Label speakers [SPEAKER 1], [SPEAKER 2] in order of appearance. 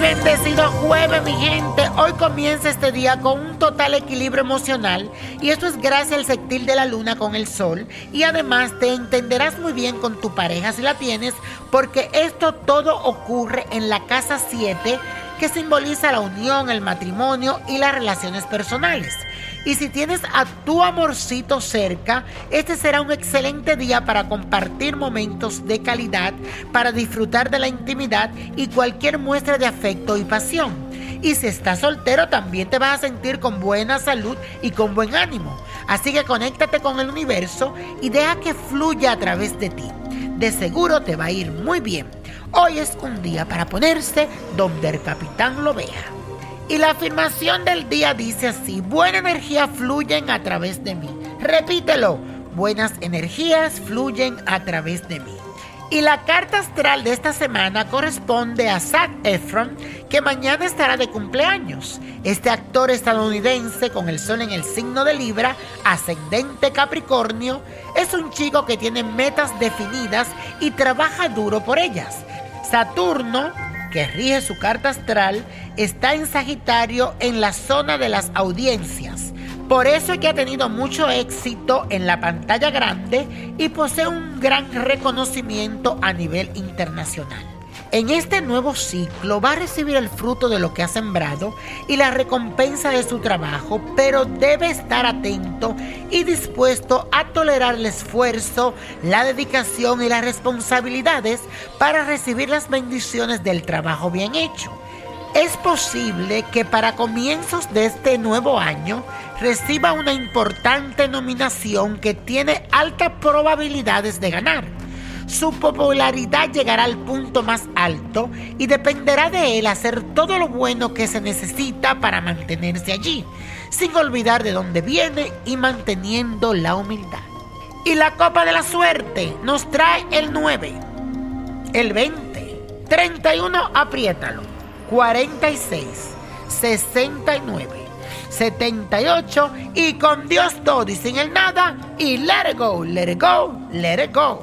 [SPEAKER 1] Bendecido jueves, mi gente. Hoy comienza este día con un total equilibrio emocional y esto es gracias al sextil de la luna con el sol y además te entenderás muy bien con tu pareja si la tienes porque esto todo ocurre en la casa 7 que simboliza la unión, el matrimonio y las relaciones personales. Y si tienes a tu amorcito cerca, este será un excelente día para compartir momentos de calidad, para disfrutar de la intimidad y cualquier muestra de afecto y pasión. Y si estás soltero, también te vas a sentir con buena salud y con buen ánimo. Así que conéctate con el universo y deja que fluya a través de ti. De seguro te va a ir muy bien. Hoy es un día para ponerse donde el capitán lo vea. Y la afirmación del día dice así, buena energía fluyen a través de mí. Repítelo, buenas energías fluyen a través de mí. Y la carta astral de esta semana corresponde a Zac Efron, que mañana estará de cumpleaños. Este actor estadounidense con el sol en el signo de Libra, ascendente Capricornio, es un chico que tiene metas definidas y trabaja duro por ellas. Saturno, que rige su carta astral, está en Sagitario en la zona de las audiencias. Por eso es que ha tenido mucho éxito en la pantalla grande y posee un gran reconocimiento a nivel internacional. En este nuevo ciclo va a recibir el fruto de lo que ha sembrado y la recompensa de su trabajo, pero debe estar atento y dispuesto a tolerar el esfuerzo, la dedicación y las responsabilidades para recibir las bendiciones del trabajo bien hecho. Es posible que para comienzos de este nuevo año reciba una importante nominación que tiene altas probabilidades de ganar. Su popularidad llegará al punto más alto y dependerá de él hacer todo lo bueno que se necesita para mantenerse allí, sin olvidar de dónde viene y manteniendo la humildad. Y la copa de la suerte nos trae el 9, el 20, 31, apriétalo, 46, 69. 78 y con Dios todo y sin el nada y let it go, let it go, let it go.